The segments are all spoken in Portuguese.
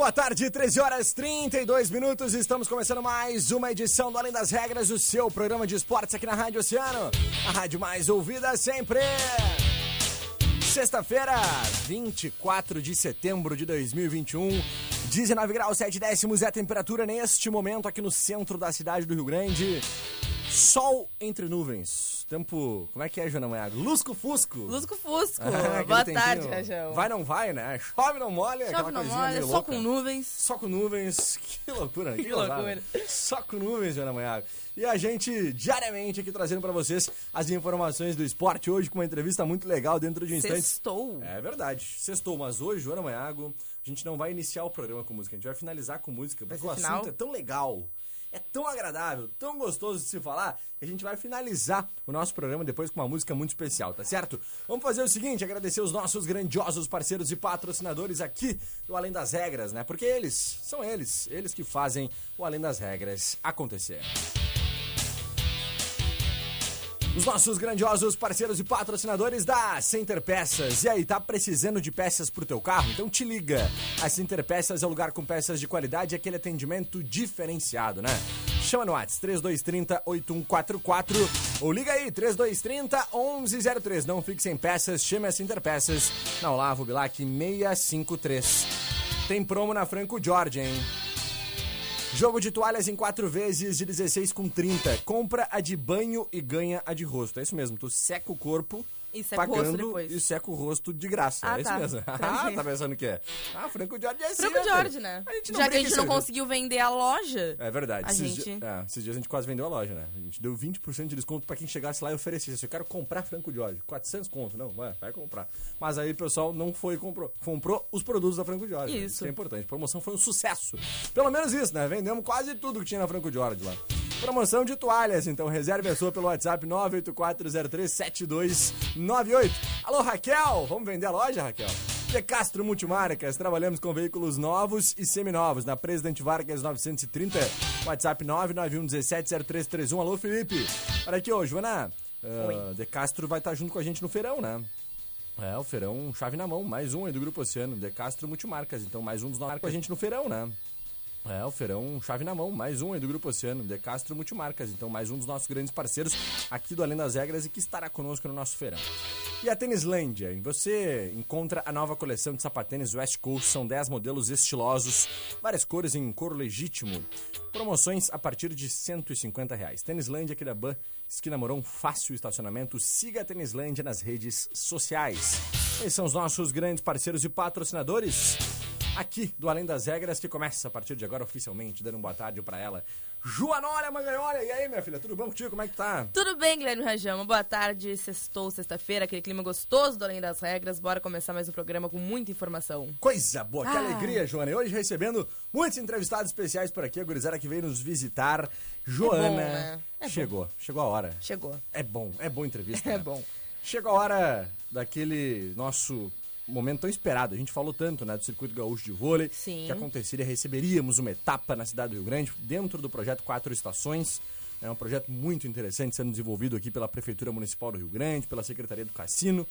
Boa tarde, 13 horas 32 minutos. Estamos começando mais uma edição do Além das Regras, o seu programa de esportes aqui na Rádio Oceano, a rádio mais ouvida sempre. Sexta-feira, 24 de setembro de 2021, 19 graus 7 décimos é a temperatura neste momento aqui no centro da cidade do Rio Grande. Sol entre nuvens. Tempo. Como é que é, Joana Maiago? Lusco-fusco. Lusco Fusco. Ah, Boa aquele tarde, tempinho. Rajão. Vai, não vai, né? Chove, não molha. Chove não molha, só louca. com nuvens. Só com nuvens. Que loucura. Que, Que loucura. Só com nuvens, Joana Maiago. E a gente, diariamente, aqui trazendo pra vocês as informações do esporte. Hoje com uma entrevista muito legal dentro de instantes. Sextou. É verdade. Sextou, mas hoje, Joana Maiago, a gente não vai iniciar o programa com música. A gente vai finalizar com música. Porque o assunto é tão legal. É tão agradável, tão gostoso de se falar, que a gente vai finalizar o nosso programa depois com uma música muito especial, tá certo? Vamos fazer o seguinte, agradecer os nossos grandiosos parceiros e patrocinadores aqui do Além das Regras, né? Porque eles, são eles, eles que fazem o Além das Regras acontecer. Os nossos grandiosos parceiros e patrocinadores da Center Peças. E aí, tá precisando de peças pro teu carro? Então te liga. A Center Peças é o lugar com peças de qualidade e aquele atendimento diferenciado, né? Chama no WhatsApp 3230 8144 ou liga aí 3230 1103. Não fique sem peças, chame a Center Peças na Olavo Bilac 653. Tem promo na Franco Jorge, hein? Jogo de toalhas em quatro vezes de 16 com 30. Compra a de banho e ganha a de rosto. É isso mesmo, tu seca o corpo E seca o rosto pagando depois. e seca o rosto de graça. Ah, é isso tá. mesmo. ah, tá pensando que é? Ah, Franco Jorge é assim. Franco né, Jorge, filho? né? A gente não Já que a gente não serviço. conseguiu vender a loja. É verdade. A esses, gente- di- é, esses dias a gente quase vendeu a loja, né? A gente deu 20% de desconto pra quem chegasse lá e oferecesse. assim, Eu quero comprar Franco Jorge. 400 conto. Não, vai, vai comprar. Mas aí o pessoal não foi e comprou. Comprou os produtos da Franco Jorge. né? Isso. Isso é importante. A promoção foi um sucesso. Pelo menos isso, né? Vendemos quase tudo que tinha na Franco Jorge lá. Promoção de toalhas, então reserve a sua pelo WhatsApp 984037298. Alô, Raquel! Vamos vender a loja, Raquel? De Castro Multimarcas, trabalhamos com veículos novos e seminovos na Presidente Vargas 930, WhatsApp 991170331. Alô, Felipe! Olha aqui, ô, Joana, ah, De Castro vai estar junto com a gente no feirão, né? É, o feirão chave na mão, mais um aí do Grupo Oceano, De Castro Multimarcas, então mais um dos nossos com a gente no feirão, né? É, o feirão chave na mão, mais um aí do Grupo Oceano, De Castro Multimarcas, então mais um dos nossos grandes parceiros aqui do Além das Regras e que estará conosco no nosso feirão. E a Tênislândia, você encontra a nova coleção de sapatênis West Coast, são 10 modelos estilosos, várias cores em couro legítimo, promoções a partir de 150 reais. Tênislândia, aqui da Ban, esquina Morão, fácil estacionamento, siga a Tênislândia nas redes sociais. Esses são os nossos grandes parceiros e patrocinadores aqui do Além das Regras, que começa a partir de agora oficialmente, dando uma boa tarde pra ela. Joanólia Manganhola, e aí, minha filha, tudo bom contigo? Como é que tá? Tudo bem, Guilherme Rajão? Uma boa tarde. Sextou, sexta-feira, aquele clima gostoso do Além das Regras. Bora começar mais um programa com muita informação. Coisa boa, que Ah. alegria, Joana. E hoje recebendo muitos entrevistados especiais por aqui, a gurizada que veio nos visitar. Joana, né? É bom. chegou, chegou a hora. Chegou. É bom, é boa entrevista. É né? bom. Chegou a hora daquele nosso momento tão esperado. A gente falou tanto, né, do circuito gaúcho de vôlei, Sim. que aconteceria, receberíamos uma etapa na cidade do Rio Grande, dentro do projeto Quatro Estações. É um projeto muito interessante sendo desenvolvido aqui pela Prefeitura Municipal do Rio Grande, pela Secretaria do Cassino.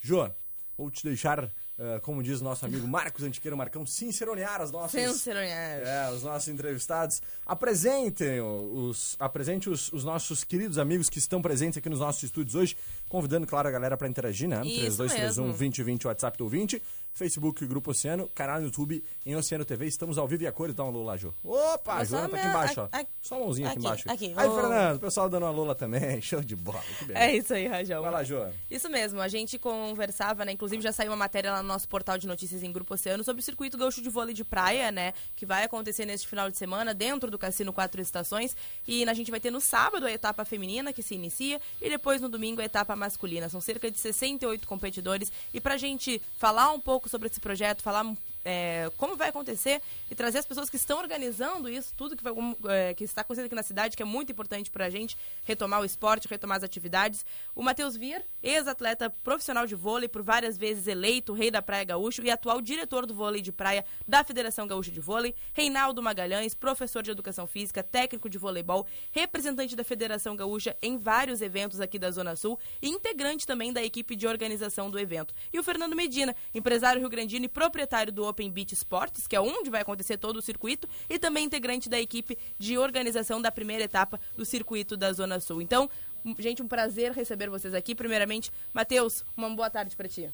Jô, vou te deixar, eh, como diz nosso amigo Marcos Antiqueiro Marcão, sinceronear as nossas... Sensacional. É, os nossos entrevistados. Apresentem os, apresente os, os nossos queridos amigos que estão presentes aqui nos nossos estúdios hoje, convidando, claro, a galera para interagir, né? Isso 3231 mesmo. 2020, WhatsApp do 20. Facebook Grupo Oceano, canal no YouTube em Oceano TV. Estamos ao vivo e a cores. Dá um alô lá, Jô. Opa, a Joana tá aqui embaixo, ó. Só uma mãozinha aqui, embaixo. Aqui, Aí, Fernando, o pessoal dando uma lula também. Show de bola. É isso aí, Rajão. Vai lá, Joana. Isso mesmo, a gente conversava, né? Inclusive já saiu uma matéria lá no nosso portal de notícias em Grupo Oceano sobre o circuito gaúcho de vôlei de praia, né? Que vai acontecer neste final de semana dentro do Cassino Quatro Estações. E a gente vai ter no sábado a etapa feminina que se inicia e depois no domingo a etapa masculina. São cerca de 68 competidores. E pra gente falar um pouco sobre esse projeto, falar é, como vai acontecer e trazer as pessoas que estão organizando isso, tudo que, vai, é, que está acontecendo aqui na cidade, que é muito importante para a gente retomar o esporte, retomar as atividades. O Matheus Vier, ex-atleta profissional de vôlei, por várias vezes eleito rei da Praia Gaúcho e atual diretor do vôlei de praia da Federação Gaúcha de Vôlei. Reinaldo Magalhães, professor de educação física, técnico de voleibol, representante da Federação Gaúcha em vários eventos aqui da Zona Sul e integrante também da equipe de organização do evento. E o Fernando Medina, empresário rio-grandino e proprietário do Open Beach Sports, que é onde vai acontecer todo o circuito, e também integrante da equipe de organização da primeira etapa do circuito da Zona Sul. Então, gente, um prazer receber vocês aqui. Primeiramente, Matheus, uma boa tarde para ti.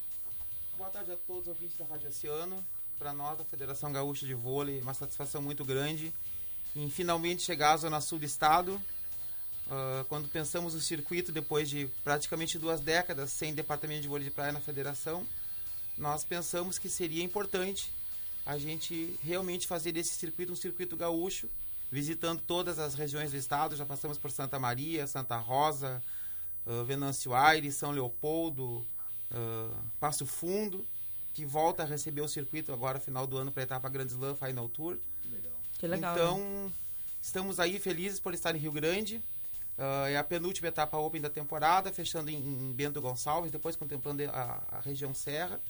Boa tarde a todos os ouvintes da Rádio Oceano. Para nós, da Federação Gaúcha de Vôlei, uma satisfação muito grande em finalmente chegar à Zona Sul do Estado. Uh, quando pensamos o circuito, depois de praticamente duas décadas sem departamento de vôlei de praia na federação, nós pensamos que seria importante a gente realmente fazer desse circuito um circuito gaúcho, visitando todas as regiões do estado. Já passamos por Santa Maria, Santa Rosa, uh, Venâncio Aires, São Leopoldo, uh, Passo Fundo, que volta a receber o circuito agora, final do ano, para a etapa Grand Slam Final Tour. Legal. Que legal. Então, né? estamos aí felizes por estar em Rio Grande. Uh, é a penúltima etapa Open da temporada, fechando em, em Bento Gonçalves, depois contemplando a, a região Serra.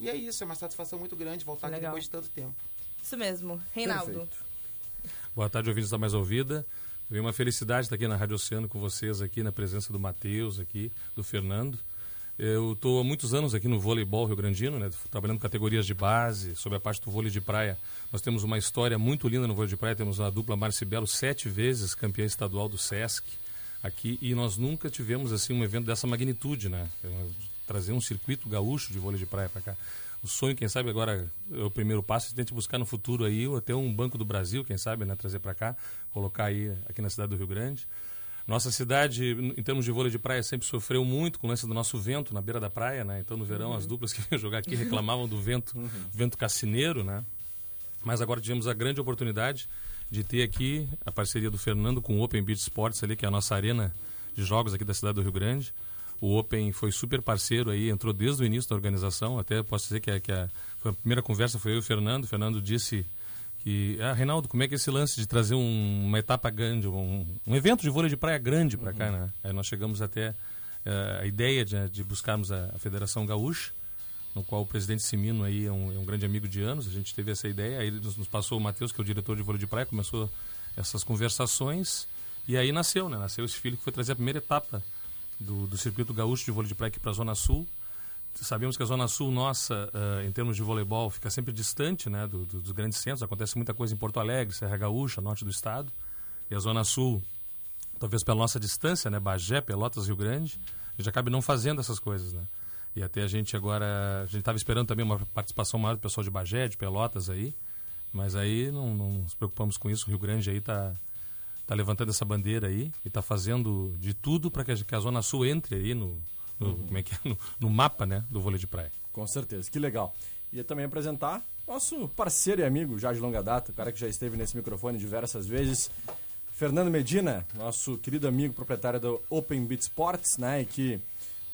E é isso, é uma satisfação muito grande voltar aqui depois de tanto tempo. Isso mesmo. Reinaldo. Perfeito. Boa tarde, ouvintes da Mais Ouvida. É uma felicidade estar aqui na Rádio Oceano com vocês, aqui na presença do Matheus, aqui, do Fernando. Eu estou há muitos anos aqui no voleibol Rio Grandino, né, trabalhando categorias de base, sobre a parte do vôlei de praia. Nós temos uma história muito linda no vôlei de praia, temos a dupla Marcibelo, sete vezes campeã estadual do SESC aqui, e nós nunca tivemos assim um evento dessa magnitude, né? Trazer um circuito gaúcho de vôlei de praia para cá. O sonho, quem sabe agora é o primeiro passo, a gente buscar no futuro aí até um banco do Brasil, quem sabe, né, trazer para cá, colocar aí aqui na cidade do Rio Grande. Nossa cidade, em termos de vôlei de praia, sempre sofreu muito com o lance do nosso vento na beira da praia, né? Então, no verão, uhum. as duplas que vinham jogar aqui reclamavam do vento, uhum. vento cassineiro, né? Mas agora tivemos a grande oportunidade de ter aqui a parceria do Fernando com o Open Beach Sports ali, que é a nossa arena de jogos aqui da cidade do Rio Grande. O Open foi super parceiro aí, entrou desde o início da organização. Até posso dizer que, a, que a, a primeira conversa foi eu e o Fernando. O Fernando disse que, ah, Reinaldo, como é que é esse lance de trazer um, uma etapa grande, um, um, evento de vôlei de praia grande para uhum. cá, né? Aí nós chegamos até uh, a ideia de, de buscarmos a, a, Federação Gaúcha, no qual o presidente Simino aí é um, é um, grande amigo de anos. A gente teve essa ideia, aí nos, nos passou o Matheus, que é o diretor de vôlei de praia, começou essas conversações e aí nasceu, né? Nasceu esse filho que foi trazer a primeira etapa do, do circuito gaúcho de vôlei de praia aqui para a Zona Sul. Sabemos que a Zona Sul nossa, uh, em termos de voleibol, fica sempre distante né, do, do, dos grandes centros. Acontece muita coisa em Porto Alegre, Serra Gaúcha, norte do estado. E a Zona Sul, talvez pela nossa distância, né, Bagé, Pelotas, Rio Grande, a gente acaba não fazendo essas coisas. Né? E até a gente agora, a gente estava esperando também uma participação maior do pessoal de Bagé, de Pelotas aí, mas aí não, não nos preocupamos com isso. O Rio Grande aí está está levantando essa bandeira aí e está fazendo de tudo para que, que, a Zona Sul entre aí no, no uhum. como é que é? No, no, mapa né, do vôlei de praia. Com certeza, que legal. E também apresentar nosso parceiro e amigo já de longa data, o cara que já esteve nesse microfone diversas vezes, Fernando Medina, nosso querido amigo proprietário do Open Beat Sports, né, e que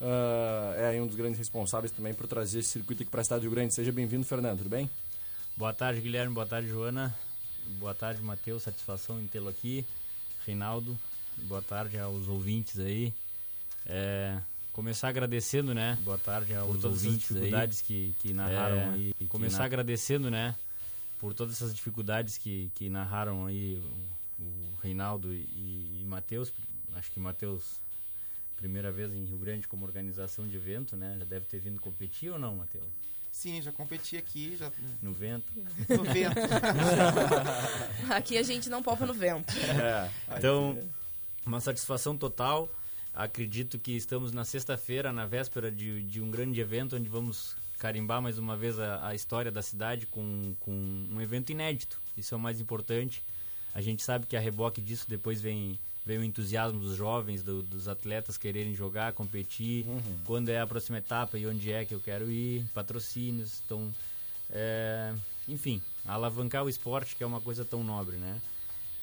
uh, é um dos grandes responsáveis também por trazer esse circuito aqui para a cidade do Rio Grande. Seja bem-vindo, Fernando, tudo bem? Boa tarde, Guilherme, boa tarde, Joana. Boa tarde, Matheus, satisfação em tê-lo aqui. Reinaldo. Boa tarde aos ouvintes aí. É, começar agradecendo, né? Boa tarde aos por todas ouvintes as dificuldades aí. Que, que narraram é, aí. Começar na... agradecendo, né? Por todas essas dificuldades que, que narraram aí o, o Reinaldo e, e Matheus. Acho que Matheus, primeira vez em Rio Grande como organização de evento, né? Já deve ter vindo competir ou não, Matheus? Sim, já competi aqui. Já... No vento? No vento. aqui a gente não popa no vento. É, então, uma satisfação total. Acredito que estamos na sexta-feira, na véspera de, de um grande evento, onde vamos carimbar mais uma vez a, a história da cidade com, com um evento inédito. Isso é o mais importante. A gente sabe que a reboque disso depois vem, vem o entusiasmo dos jovens, do, dos atletas quererem jogar, competir, uhum. quando é a próxima etapa e onde é que eu quero ir, patrocínios. Então, é, enfim, alavancar o esporte, que é uma coisa tão nobre, né?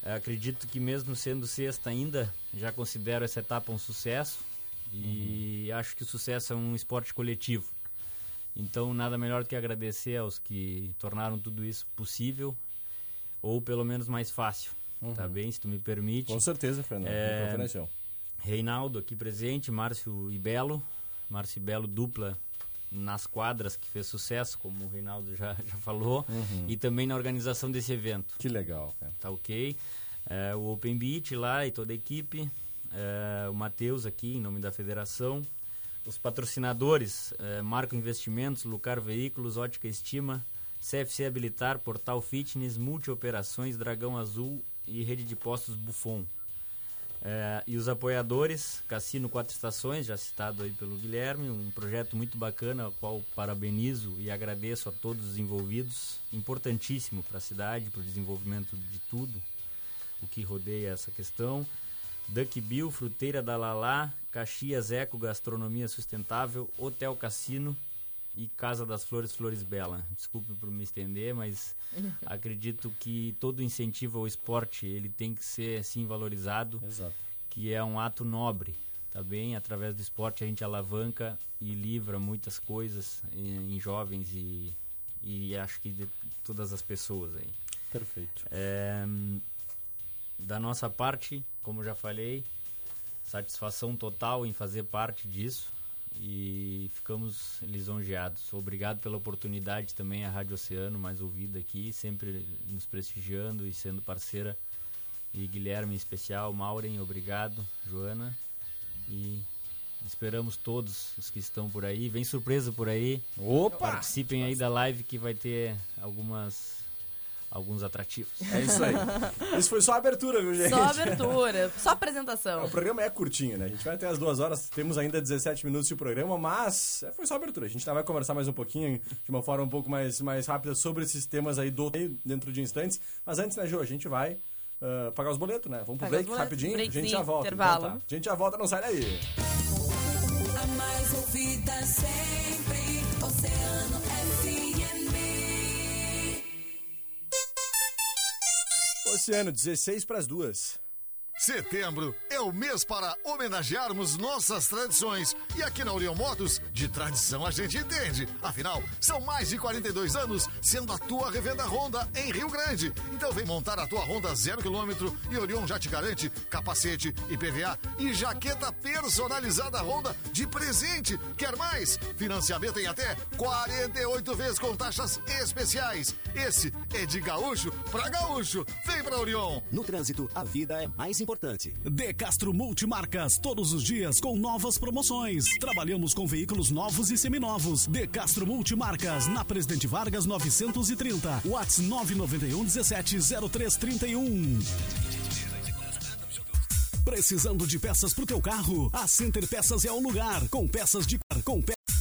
acredito que mesmo sendo sexta ainda, já considero essa etapa um sucesso e uhum. acho que o sucesso é um esporte coletivo. Então, nada melhor do que agradecer aos que tornaram tudo isso possível, ou pelo menos mais fácil, uhum. tá bem? Se tu me permite. Com certeza, Fernando. É... Reinaldo aqui presente, Márcio e Belo. Márcio e Belo, dupla nas quadras, que fez sucesso, como o Reinaldo já, já falou, uhum. e também na organização desse evento. Que legal, cara. Tá ok. É, o Open Beat lá e toda a equipe. É, o Matheus aqui, em nome da federação. Os patrocinadores, é, Marco Investimentos, Lucar Veículos, Ótica Estima, CFC Habilitar, Portal Fitness, Multioperações, Dragão Azul e Rede de Postos Buffon. É, e os apoiadores, Cassino Quatro Estações, já citado aí pelo Guilherme, um projeto muito bacana, ao qual parabenizo e agradeço a todos os envolvidos, importantíssimo para a cidade, para o desenvolvimento de tudo o que rodeia essa questão. Duck Bill, Fruteira da Lalá, Caxias Eco Gastronomia Sustentável, Hotel Cassino e Casa das Flores Flores Bela. Desculpe por me estender, mas acredito que todo incentivo ao esporte ele tem que ser assim valorizado, Exato. que é um ato nobre, tá bem? Através do esporte a gente alavanca e livra muitas coisas em, em jovens e, e acho que de todas as pessoas aí. Perfeito. É, da nossa parte, como já falei, satisfação total em fazer parte disso e ficamos lisonjeados. Obrigado pela oportunidade também a Rádio Oceano, mais ouvida aqui, sempre nos prestigiando e sendo parceira. E Guilherme em especial, Maureen, obrigado, Joana. E esperamos todos os que estão por aí. Vem surpresa por aí. Opa! Participem aí da live que vai ter algumas alguns atrativos. É isso aí. Isso foi só a abertura, viu, gente? Só abertura, só apresentação. O programa é curtinho, né? A gente vai até as duas horas, temos ainda 17 minutos de programa, mas é, foi só abertura. A gente vai conversar mais um pouquinho, de uma forma um pouco mais, mais rápida, sobre esses temas aí do dentro de instantes. Mas antes, né, Ju, a gente vai uh, pagar os boletos, né? Vamos pro break rapidinho, a gente já volta. Intervalo. Então, tá. A gente já volta, não sai daí. A mais ouvida sempre, Oceano Oceano, 16 para as duas. Setembro é o mês para homenagearmos nossas tradições. E aqui na Orion Motos, de tradição a gente entende. Afinal, são mais de 42 anos sendo a tua revenda Honda em Rio Grande. Então vem montar a tua Honda zero quilômetro e Orion já te garante capacete, IPVA e jaqueta personalizada Honda de presente. Quer mais? Financiamento em até 48 vezes com taxas especiais. Esse é de gaúcho para gaúcho. Vem pra Orion. No trânsito, a vida é mais importante importante. De Castro Multimarcas, todos os dias com novas promoções. Trabalhamos com veículos novos e seminovos. De Castro Multimarcas, na Presidente Vargas 930. Whats 991 17 0331. Precisando de peças pro teu carro? A Center Peças é o lugar. Com peças de com peças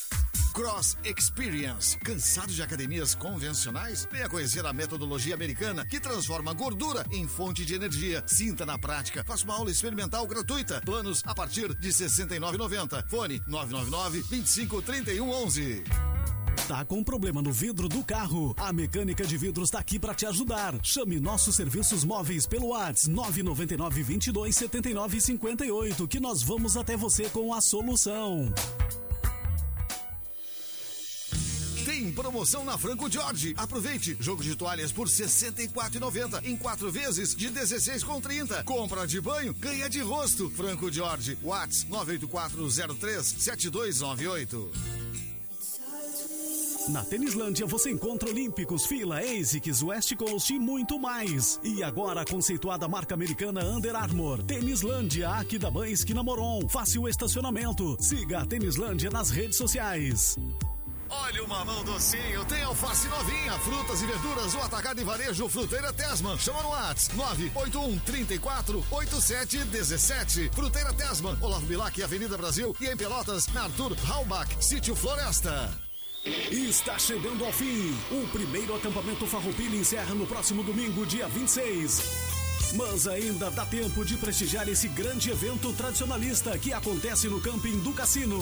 Cross Experience. Cansado de academias convencionais? Venha conhecer a metodologia americana que transforma gordura em fonte de energia. Sinta na prática. Faça uma aula experimental gratuita. Planos a partir de R$ 69,90. Fone 999 25 31 11. Tá com problema no vidro do carro? A Mecânica de Vidros está aqui para te ajudar. Chame nossos serviços móveis pelo WhatsApp 999 22 79 58 que nós vamos até você com a solução. Tem promoção na Franco Jorge. Aproveite. Jogo de toalhas por R$ 64,90 em quatro vezes de 16,30. Compra de banho, ganha de rosto. Franco Jorge. Whats 984037298. Na Tênislândia você encontra Olímpicos, Fila, ASICS, West Coast e muito mais. E agora a conceituada marca americana Under Armour. Tênislândia, aqui da Banha Esquina Moron. Fácil estacionamento. Siga a Tênislândia nas redes sociais. Olha o mamão docinho, tem alface novinha, frutas e verduras, o atacado e varejo Fruteira Tesman. Chama no WhatsApp 981 34 87 17. Fruteira Tesman, Olavo Bilac, Avenida Brasil e em Pelotas, na Arthur Halbach, Sítio Floresta. Está chegando ao fim. O primeiro acampamento Farroupilha encerra no próximo domingo, dia 26. Mas ainda dá tempo de prestigiar esse grande evento tradicionalista que acontece no camping do Cassino.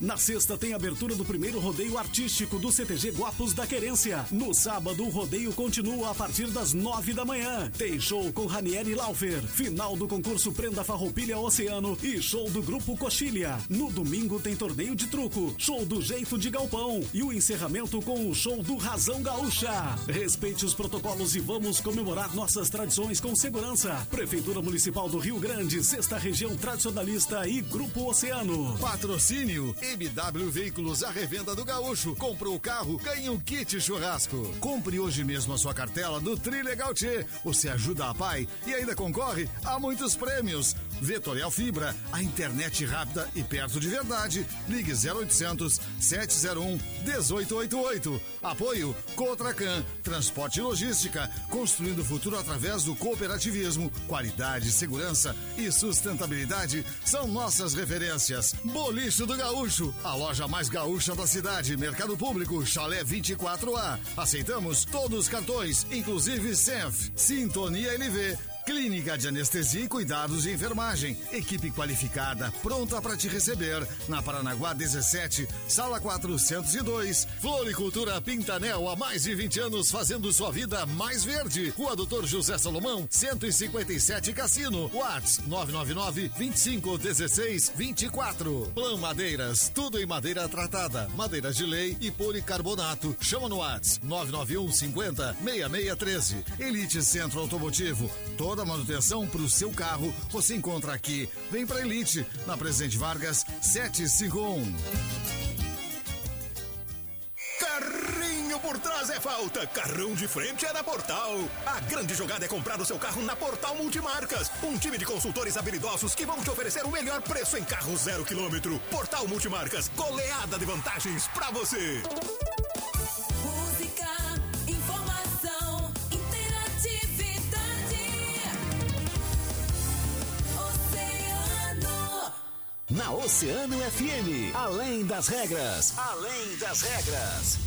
Na sexta tem abertura do primeiro rodeio artístico do CTG Guapos da Querência. No sábado, o rodeio continua a partir das nove da manhã. Tem show com Ranieri Laufer, final do concurso Prenda Farroupilha Oceano e show do Grupo Coxilha. No domingo tem torneio de truco, show do Jeito de Galpão e o encerramento com o show do Razão Gaúcha. Respeite os protocolos e vamos comemorar nossas tradições com segurança. Prefeitura Municipal do Rio Grande, Sexta Região Tradicionalista e Grupo Oceano. Patrocínio MW Veículos, a revenda do Gaúcho. Comprou o carro, ganha um kit churrasco. Compre hoje mesmo a sua cartela do Trilegal T. Você ajuda a pai e ainda concorre a muitos prêmios. Vetorial Fibra, a internet rápida e perto de verdade. Ligue 0800 701 1888. Apoio Cotracan, transporte e logística, construindo o futuro através do cooperativismo. Qualidade, segurança e sustentabilidade são nossas referências. Bolicho do Gaúcho, a loja mais gaúcha da cidade. Mercado Público, Chalé 24A. Aceitamos todos os cartões, inclusive Senf. Sintonia LV. Clínica de Anestesia e Cuidados de Enfermagem. Equipe qualificada, pronta para te receber. Na Paranaguá 17, sala 402. Floricultura Pintanel, há mais de 20 anos fazendo sua vida mais verde. Rua Doutor José Salomão, 157 Cassino. Whats 999 25 16 24. Plan Madeiras, tudo em madeira tratada. Madeiras de lei e policarbonato. Chama no Whats 991 50 6613. Elite Centro Automotivo. Toda a manutenção para o seu carro você encontra aqui. Vem pra Elite, na Presidente Vargas 751. Carrinho por trás é falta, carrão de frente é na Portal. A grande jogada é comprar o seu carro na Portal Multimarcas. Um time de consultores habilidosos que vão te oferecer o melhor preço em carro zero quilômetro. Portal Multimarcas, goleada de vantagens pra você. Oceano FM, além das regras, além das regras.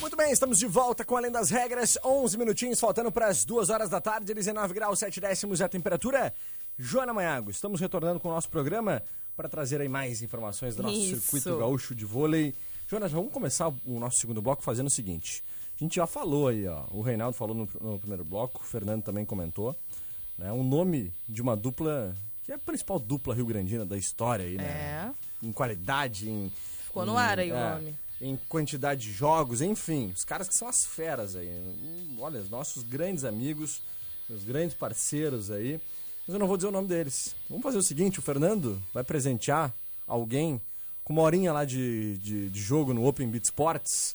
Muito bem, estamos de volta com Além das Regras. 11 minutinhos, faltando para as 2 horas da tarde, 19 graus 7 décimos é a temperatura. Joana Maiago, estamos retornando com o nosso programa para trazer aí mais informações do nosso Isso. circuito gaúcho de vôlei. Joana, vamos começar o nosso segundo bloco fazendo o seguinte. A gente já falou aí, ó. O Reinaldo falou no, no primeiro bloco, o Fernando também comentou. Né, um nome de uma dupla, que é a principal dupla rio-grandina da história aí, né? É. Em qualidade, em. Ficou no em- ar aí o é, nome. Em quantidade de jogos, enfim, os caras que são as feras aí. Olha, os nossos grandes amigos, meus grandes parceiros aí. Mas eu não vou dizer o nome deles. Vamos fazer o seguinte: o Fernando vai presentear alguém com uma horinha lá de, de, de jogo no Open Beat Sports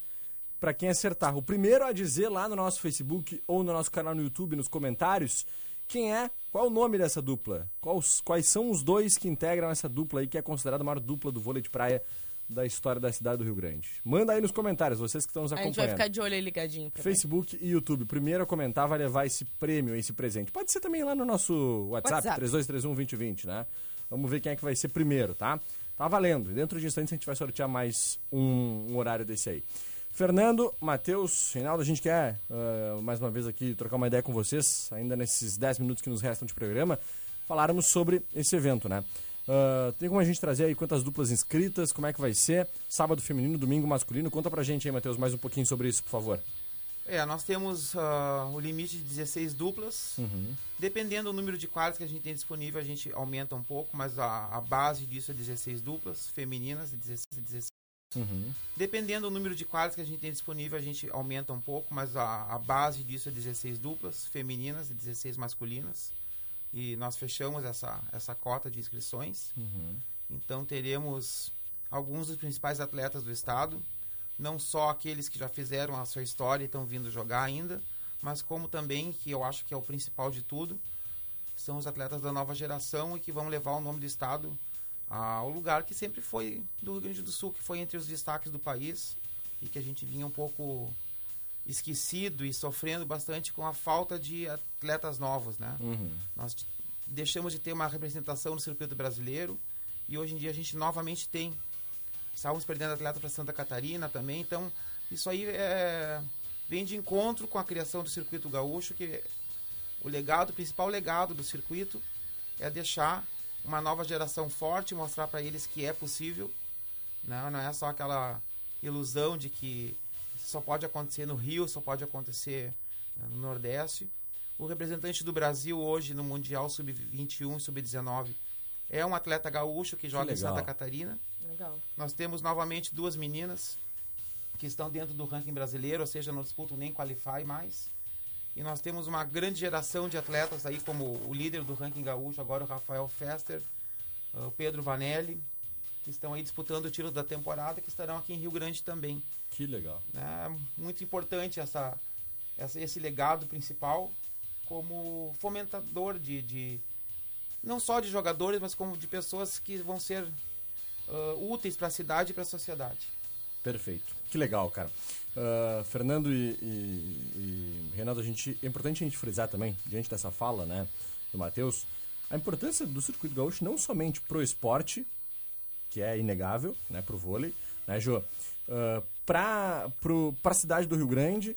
para quem acertar. O primeiro a dizer lá no nosso Facebook ou no nosso canal no YouTube, nos comentários, quem é, qual é o nome dessa dupla? Quais, quais são os dois que integram essa dupla aí, que é considerada a maior dupla do vôlei de praia da história da cidade do Rio Grande? Manda aí nos comentários, vocês que estão nos A gente vai acompanhando. ficar de olho aí ligadinho. pra ver. Facebook e YouTube. Primeiro a comentar vai levar esse prêmio, esse presente. Pode ser também lá no nosso WhatsApp, WhatsApp. 3231-2020, né? Vamos ver quem é que vai ser primeiro, tá? Tá valendo. Dentro de instantes a gente vai sortear mais um, um horário desse aí. Fernando, Matheus, Reinaldo, a gente quer ah, mais uma vez aqui trocar uma ideia com vocês, ainda nesses 10 minutos que nos restam de programa, falarmos sobre esse evento, né? Ah, tem como a gente trazer aí quantas duplas inscritas, como é que vai ser? Sábado feminino, domingo masculino. Conta pra gente aí, Matheus, mais um pouquinho sobre isso, por favor. É, nós temos ah, o limite de 16 duplas. Dependendo do número de quadros que a gente tem disponível, a gente aumenta um pouco, mas a, a base disso é 16 duplas femininas e 16, e 16. Dependendo do número de quadros que a gente tem disponível, a gente aumenta um pouco, mas a, a base disso é 16 duplas femininas e 16 masculinas. E nós fechamos essa, essa cota de inscrições. Então teremos alguns dos principais atletas do estado. não só aqueles que já fizeram a sua história e estão vindo jogar ainda, mas como também, que eu acho que é o principal de tudo, são os atletas da nova geração e que vão levar o nome do estado ao lugar que sempre foi do Rio Grande do Sul, que foi entre os destaques do país e que a gente vinha um pouco esquecido e sofrendo bastante com a falta de atletas novos, né? Uhum. Nós deixamos de ter uma representação no circuito brasileiro e hoje em dia a gente novamente tem. Estávamos perdendo atletas para Santa Catarina também, então isso aí é, vem de encontro com a criação do circuito gaúcho, que o legado, o principal legado do circuito é deixar uma nova geração forte, mostrar para eles que é possível, né? não é só aquela ilusão de que só pode acontecer no Rio, só pode acontecer né, no Nordeste. O representante do Brasil hoje no Mundial Sub-21 e Sub-19 é um atleta gaúcho que joga em legal. Santa Catarina. Legal. Nós temos novamente duas meninas que estão dentro do ranking brasileiro, ou seja, não disputam nem qualify mais. E nós temos uma grande geração de atletas aí, como o líder do ranking gaúcho, agora o Rafael Fester, uh, o Pedro Vanelli, que estão aí disputando o tiro da temporada, que estarão aqui em Rio Grande também. Que legal. né? Muito importante essa, essa- esse legado principal como fomentador de, de- não só de jogadores, mas como de pessoas que vão ser ah, úteis para a cidade e para a sociedade. Perfeito. Que legal, cara. Ah, Fernando e, e- e Renato, a gente, é importante a gente frisar também, diante dessa fala né, do Matheus, a importância do circuito gaúcho não somente pro esporte, que é inegável, né, pro vôlei, né, Jô? Uh, pra, pro, pra cidade do Rio Grande,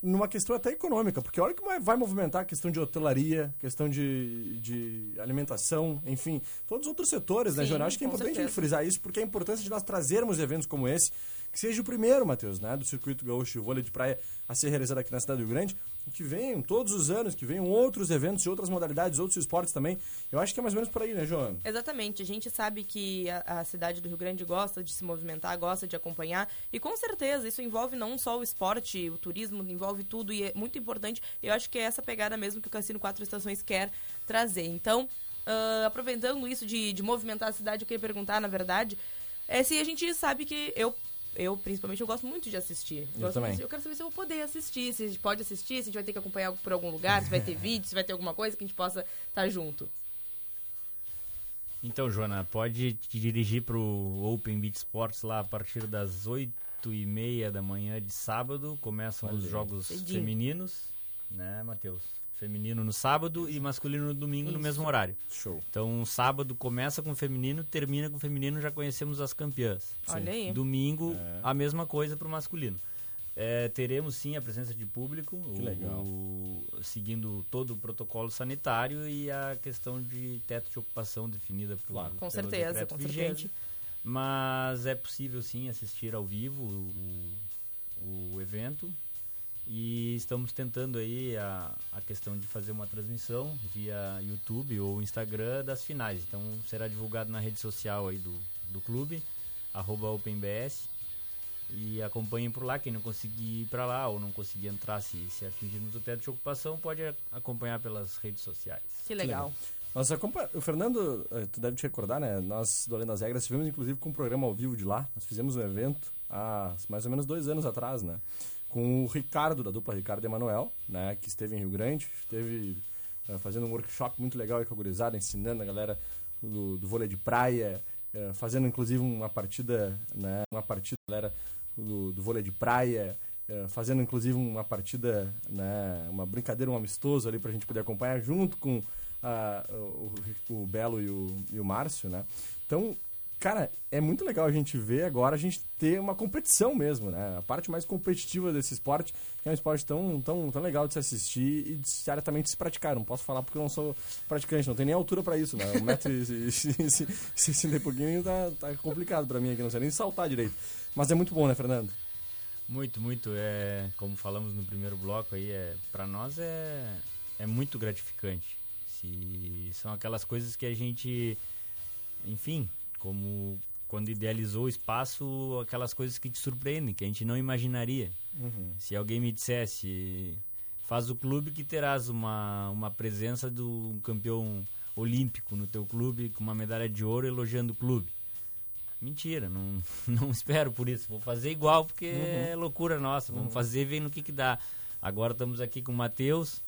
numa questão até econômica, porque olha que vai, vai movimentar a questão de hotelaria, questão de, de alimentação, enfim, todos os outros setores, né, Sim, Jô? Acho que é importante a gente certeza. frisar isso, porque a importância de nós trazermos eventos como esse, que seja o primeiro, Matheus, né, do circuito gaúcho de vôlei de praia a ser realizado aqui na cidade do Rio Grande, que venham todos os anos, que venham outros eventos de outras modalidades, outros esportes também. Eu acho que é mais ou menos por aí, né, João? Exatamente, a gente sabe que a, a cidade do Rio Grande gosta de se movimentar, gosta de acompanhar, e com certeza isso envolve não só o esporte, o turismo, envolve tudo, e é muito importante. Eu acho que é essa pegada mesmo que o Cassino Quatro Estações quer trazer. Então, ah, aproveitando isso de, de movimentar a cidade, eu queria perguntar, na verdade, é se a gente sabe que eu. Eu, principalmente, eu gosto muito de assistir. Eu Gosto também. muito- eu quero saber se eu vou poder assistir, se a gente pode assistir, se a gente vai ter que acompanhar por algum lugar, se vai ter vídeo, se vai ter alguma coisa que a gente possa estar junto. Então, Joana, pode te dirigir pro Open Beach Sports lá a partir das 8 e meia da manhã de sábado. Começam Olha os jogos Cedinho. femininos, né, Matheus? Feminino no sábado e masculino no domingo no Isso. mesmo horário. Show. Então, sábado começa com feminino, termina com feminino, já conhecemos as campeãs. Olha aí. Domingo, É. a mesma coisa para o masculino. É, teremos sim a presença de público, Que o- legal. o- seguindo todo o protocolo sanitário e a questão de teto de ocupação definida por, Claro. Com pelo certeza, decreto com vigente. certeza. Mas é possível sim assistir ao vivo o, o evento e estamos tentando aí a, a questão de fazer uma transmissão via YouTube ou Instagram das finais. Então será divulgado na rede social aí do, do clube, arroba OpenBS. E acompanhem por lá, quem não conseguir ir para lá ou não conseguir entrar se, se atingirmos o teto de ocupação, pode acompanhar pelas redes sociais. Que legal. Nós O Fernando, eh, tu deve te recordar, né? Nós, do Além das Regras, tivemos inclusive com um programa ao vivo de lá. Nós fizemos um evento há mais ou menos dois anos atrás, né? Com o Ricardo, da dupla Ricardo Emanuel, né? Que esteve em Rio Grande, esteve eh, fazendo um workshop muito legal aí com a gurizada, ensinando a galera do, do vôlei de praia, eh, fazendo inclusive uma partida, né? Uma partida, galera, do, do vôlei de praia, eh, fazendo inclusive uma partida, né? Uma brincadeira, um amistoso ali pra gente poder acompanhar junto com o, o Belo e o, e o Márcio, né? Então, cara, é muito legal a gente ver agora a gente ter uma competição mesmo, né? A parte mais competitiva desse esporte, que é um esporte tão, tão, tão legal de se assistir e de diariamente se praticar. Não posso falar porque eu não sou praticante, não tenho nem altura pra isso, né? Um metro e sessenta e pouquinho tá, tá complicado pra mim aqui, não sei nem saltar direito. Mas é muito bom, né, Fernando? Muito, muito. É, como falamos no primeiro bloco aí, é, para nós é, é muito gratificante. Se, são aquelas coisas que a gente, enfim, como quando idealizou o espaço, aquelas coisas que te surpreendem, que a gente não imaginaria. Se alguém me dissesse, faz o clube que terás uma, uma presença de um campeão olímpico no teu clube, com uma medalha de ouro elogiando o clube. Mentira, não, não espero por isso. Vou fazer igual porque Uhum. é loucura nossa. Vamos fazer e ver no que que dá. Agora estamos aqui com o Matheus.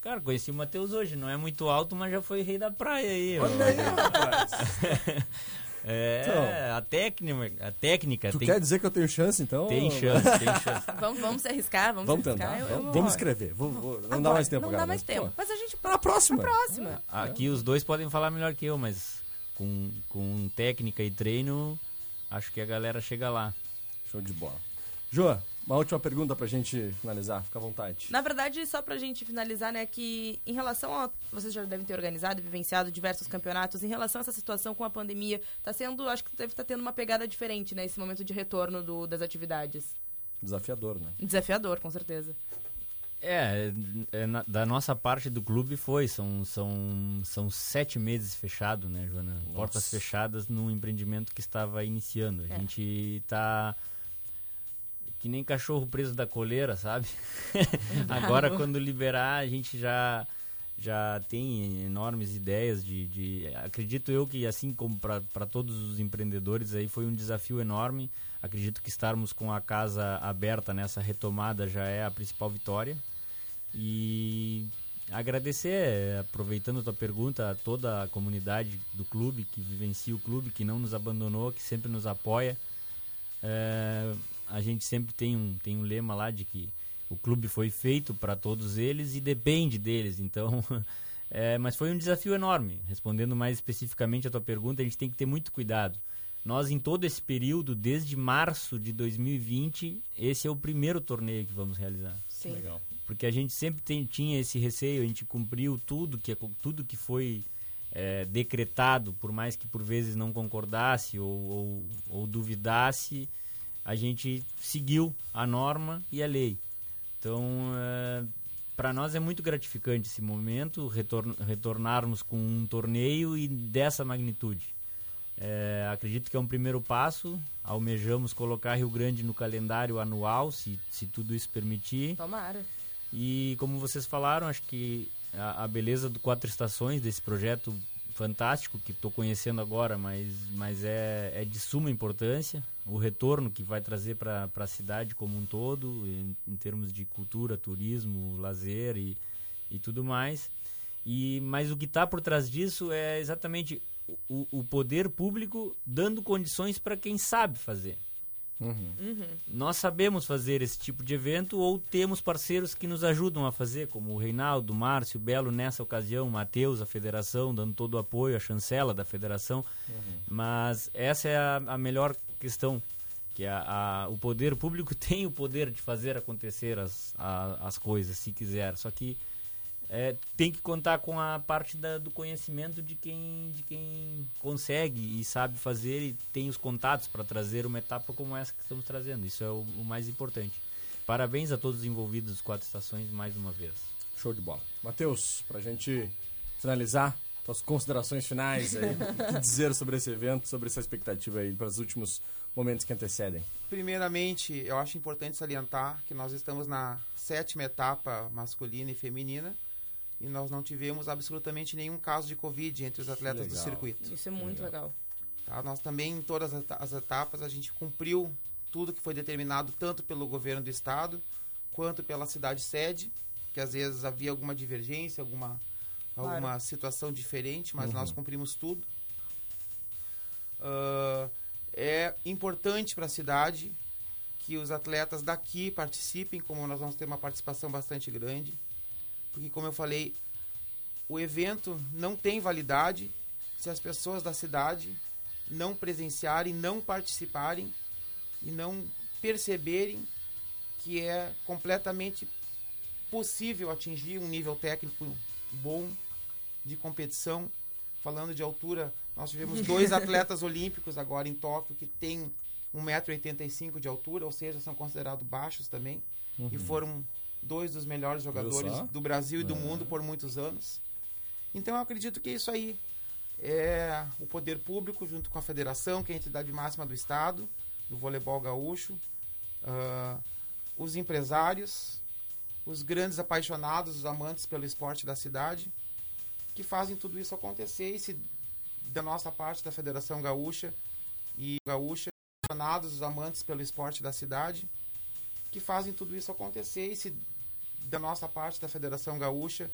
Cara, conheci o Matheus hoje. Não é muito alto, mas já foi rei da praia aí. Olha aí, rapaz. É, Então. a técnica, a técnica Tu tem, quer dizer que eu tenho chance, então? tem chance, tem chance. Vamos, vamos se arriscar, vamos, Vamos se arriscar. tentar. Eu- eu vamos, vou- vamos escrever. Vou- vou- não dá Agora, mais tempo, Não cara. dá mais mas, tempo. pô, Mas a gente... Pra próxima. Pra próxima. Aqui os dois podem falar melhor que eu, mas com, com técnica e treino, acho que a galera chega lá. Show de bola. Joa, uma última pergunta pra gente finalizar. Fica à vontade. Na verdade, só pra gente finalizar, né, que em relação a. Vocês já devem ter organizado e vivenciado diversos campeonatos. Em relação a essa situação com a pandemia, tá sendo. Acho que deve estar tendo uma pegada diferente, né, esse momento de retorno do- das atividades. Desafiador, né? Desafiador, com certeza. É, é, na- da nossa parte do clube foi, são, são, são sete meses fechado, né, Joana? Portas fechadas num empreendimento que estava iniciando. A É. gente tá que nem cachorro preso da coleira, sabe? Agora quando liberar, a gente já já tem enormes ideias de, de acredito eu que assim como para todos os empreendedores aí foi um desafio enorme. Acredito que estarmos com a casa aberta nessa retomada já é a principal vitória. E agradecer, aproveitando a tua pergunta, a toda a comunidade do clube que vivencia o clube, que não nos abandonou, que sempre nos apoia. É, a gente sempre tem um, tem um lema lá de que o clube foi feito para todos eles e depende deles. Então, é, mas foi um desafio enorme. Respondendo mais especificamente a tua pergunta, a gente tem que ter muito cuidado. Nós, em todo esse período, desde março de 2020, esse é o primeiro torneio que vamos realizar. Sim. Legal. Porque a gente sempre tem- tinha esse receio, a gente cumpriu tudo que, tudo que foi é, decretado, por mais que por vezes não concordasse ou, ou, ou duvidasse, a gente seguiu a norma e a lei. Então, para nós é muito gratificante esse momento, retorn, retornarmos com um torneio e dessa magnitude. É, acredito que é um primeiro passo. Almejamos colocar Rio Grande no calendário anual, se, se tudo isso permitir. Tomara. E como vocês falaram, acho que a, a beleza do Quatro Estações, desse projeto fantástico que estou conhecendo agora, mas, mas é, é de suma importância. O retorno que vai trazer para a cidade como um todo, em, em termos de cultura, turismo, lazer e, e tudo mais. E, mas o que está por trás disso é exatamente o, o poder público dando condições para quem sabe fazer. Nós sabemos fazer esse tipo de evento ou temos parceiros que nos ajudam a fazer, como o Reinaldo, o Márcio, o Belo nessa ocasião, o Matheus, a federação, dando todo o apoio, a chancela da federação. Mas essa é a, a melhor questão, que a, a- o poder público tem o poder de fazer acontecer as, as coisas, se quiser. Só que é, tem que contar com a parte da- do conhecimento de quem, de quem consegue e sabe fazer e tem os contatos para trazer uma etapa como essa que estamos trazendo. Isso é o, o mais importante. Parabéns a todos os envolvidos das quatro estações mais uma vez. Show de bola. Matheus, pra gente finalizar, tuas considerações finais aí. o que dizer sobre esse evento, sobre essa expectativa aí para os últimos momentos que antecedem? Primeiramente, eu acho importante salientar que nós estamos na sétima etapa masculina e feminina e nós não tivemos absolutamente nenhum caso de Covid entre os atletas do legal. circuito. Isso é muito legal. tá? Nós também, em todas as eta- as etapas, a gente cumpriu tudo que foi determinado tanto pelo governo do estado quanto pela cidade sede, que às vezes havia alguma divergência, alguma, Claro. alguma situação diferente, mas nós cumprimos tudo. Ah, é importante para a cidade que os atletas daqui participem, como nós vamos ter uma participação bastante grande, porque como eu falei, o evento não tem validade se as pessoas da cidade não presenciarem, não participarem e não perceberem que é completamente possível atingir um nível técnico bom de competição. Falando de altura, nós tivemos dois atletas olímpicos agora em Tóquio que têm 1,85m de altura, ou seja, são considerados baixos também. E foram dois dos melhores jogadores do Brasil e do mundo por muitos anos. Então eu acredito que é isso aí. É o poder público junto com a federação, que é a entidade máxima do estado, do voleibol gaúcho, ah, os empresários, os grandes apaixonados, os amantes pelo esporte da cidade, que fazem tudo isso acontecer. E se da nossa parte, da Federação Gaúcha, e gaúcha, apaixonados, os amantes pelo esporte da cidade, que fazem tudo isso acontecer e se da nossa parte da Federação Gaúcha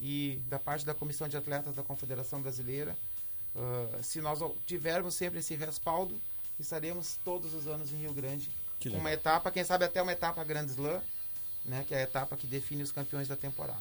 e da parte da Comissão de Atletas da Confederação Brasileira, ah, se nós tivermos sempre esse respaldo, estaremos todos os anos em Rio Grande. Que uma legal. etapa, quem sabe até uma etapa Grand Slam, né, que é a etapa que define os campeões da temporada.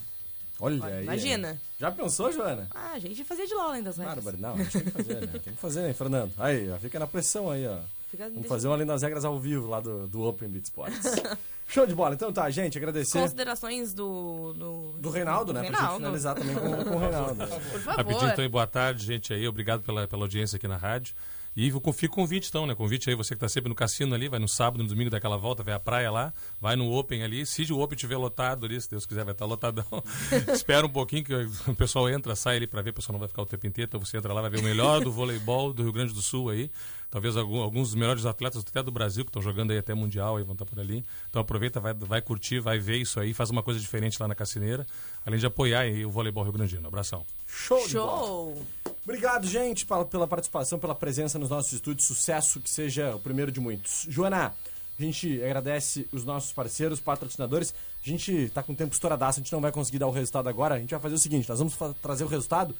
Olha aí. Imagina. Já pensou, Joana? Ah, a gente fazia de LOL além das regras. Bárbara, não, a gente tem que fazer, né? Tem que fazer, hein, Fernando? Aí, ó, fica na pressão aí, ó. Fica- Vamos fazer um além das regras ao vivo lá do, do Open Beat Sports. Show de bola. Então tá, gente, agradecer Considerações do... Do, do Reinaldo, do né? Pra gente Reinaldo. finalizar também com, com o Reinaldo. Por favor. Rapidinho, então, e boa tarde, gente aí. Obrigado pela, pela audiência aqui na rádio. E eu confio o convite, então, né? Convite aí, você que está sempre no cassino ali, vai no sábado, no domingo daquela volta, vai à praia lá, vai no Open ali. Se o Open estiver lotado ali, se Deus quiser, vai estar lotadão. Espera um pouquinho que o pessoal entra, sai ali para ver, o pessoal não vai ficar o tempo inteiro. Então você entra lá, vai ver o melhor do voleibol do Rio Grande do Sul aí. Talvez algum- alguns dos melhores atletas até do Brasil, que estão jogando aí até Mundial, aí vão estar por ali. Então aproveita, vai, vai curtir, vai ver isso aí, faz uma coisa diferente lá na Cassineira, além de apoiar aí o voleibol Rio Grandino. Abração. Show. Show! Obrigado, gente, pela, pela participação, pela presença nos nossos estúdios. Sucesso, que seja o primeiro de muitos. Joana, a gente agradece os nossos parceiros, patrocinadores. A gente tá com o tempo estouradaço, a gente não vai conseguir dar o resultado agora. A gente vai fazer o seguinte, nós vamos trazer o resultado.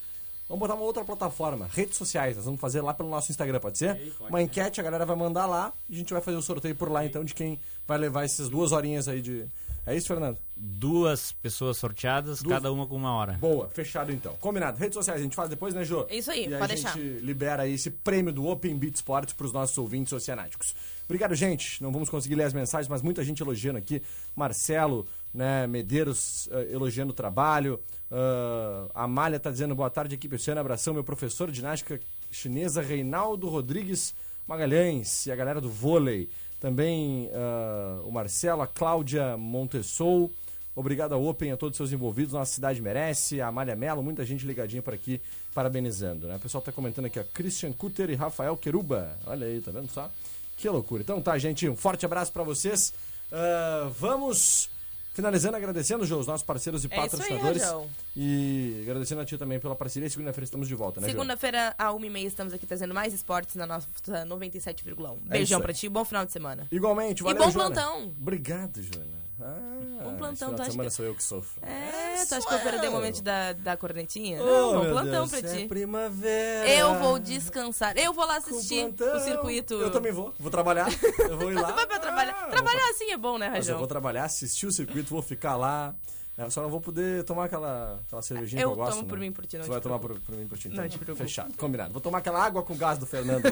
Vamos botar uma outra plataforma, redes sociais. Nós vamos fazer lá pelo nosso Instagram, pode ser? uma enquete, a galera vai mandar lá e a gente vai fazer o sorteio por lá, então, de quem vai levar essas duas horinhas aí de... É isso, Fernando? Duas pessoas sorteadas, Duas- cada uma com uma hora. Boa, fechado então. Combinado. Redes sociais, a gente faz depois, né, Jô? É isso aí, e pode a gente deixar. libera aí esse prêmio do Open Beat Sports para os nossos ouvintes oceanáticos. Obrigado, gente. Não vamos conseguir ler as mensagens, mas muita gente elogiando aqui. Marcelo, né, Medeiros eh, elogiando o trabalho. Ah, a Amália tá dizendo boa tarde, equipe oceana. Abração, meu professor de ginástica chinesa, Reinaldo Rodrigues Magalhães. E a galera do vôlei. Também ah, o Marcelo, a Cláudia Montessou. Obrigado ao Open, a todos os seus envolvidos. Nossa cidade merece. A Amália Mello, muita gente ligadinha por aqui, parabenizando. Né? O pessoal tá comentando aqui, ó. Christian Cutter e Rafael Queruba. Olha aí, tá vendo só? Que loucura. Então tá, gente, um forte abraço pra vocês. Ah, vamos finalizando agradecendo, Jô, os nossos parceiros e É aí, patrocinadores. Rajão. e agradecendo a ti também pela parceria. Segunda-feira estamos de volta, né? Segunda-feira, a 1h30, estamos aqui trazendo mais esportes na nossa 97,1. É Beijão aí. pra ti, bom final de semana. Igualmente, E valeu, bom Joana. plantão. Obrigado, Joana. Ah, Bom plantão, tu acha semana que- sou eu que sofro. É, tu acha que eu perdi o momento da, da cornetinha? Oh, Não, bom meu plantão Deus, pra é ti. primavera. Eu vou descansar. Eu vou lá assistir o circuito. Eu também vou. Vou trabalhar. Eu vou ir lá. Tu vai pra trabalhar. Ah, Trabalhar assim é bom, né, Mas eu Rajão? vou trabalhar, assistir o circuito, vou ficar lá. Eu só não vou poder tomar aquela, aquela cervejinha Eu que eu gosto. tomo por né? mim, por ti, não Você vai tomar por, por mim, por ti. Não então. te preocupa. Fechado, combinado. Vou tomar aquela água com gás do Fernando.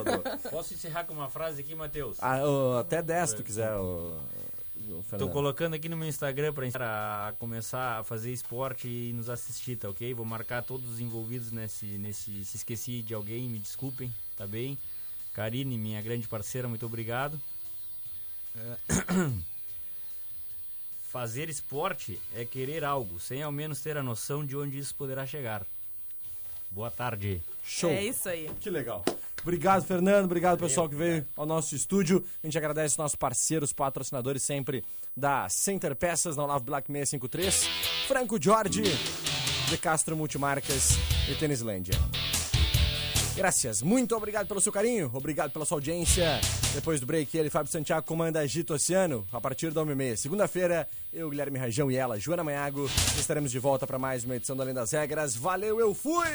Posso encerrar com uma frase aqui, Matheus? Ah, ô, até 10 se tu quiser, ô, ô, Tô Fernando. colocando aqui no meu Instagram pra a começar a fazer esporte e nos assistir, tá ok? Vou marcar todos os envolvidos nesse, nesse. Se esqueci de alguém, me desculpem, tá bem? Karine, minha grande parceira, muito obrigado. É, Fazer esporte é querer algo, sem ao menos ter a noção de onde isso poderá chegar. Boa tarde. Show. É isso aí. Que legal. Obrigado, Fernando. Obrigado, pessoal que veio ao nosso estúdio. A gente agradece os nossos parceiros, patrocinadores sempre da Center Peças, na Olavo Black 653, Franco Jorge, De Castro Multimarcas e Tênislândia. Graças. Muito obrigado pelo seu carinho. Obrigado pela sua audiência. Depois do break, ele, Fábio Santiago, comanda Agito Oceano. A partir da 1h30. Segunda-feira, eu, Guilherme Rajão e ela, Joana Manhago, estaremos de volta para mais uma edição do Além das Regras. Valeu, eu fui!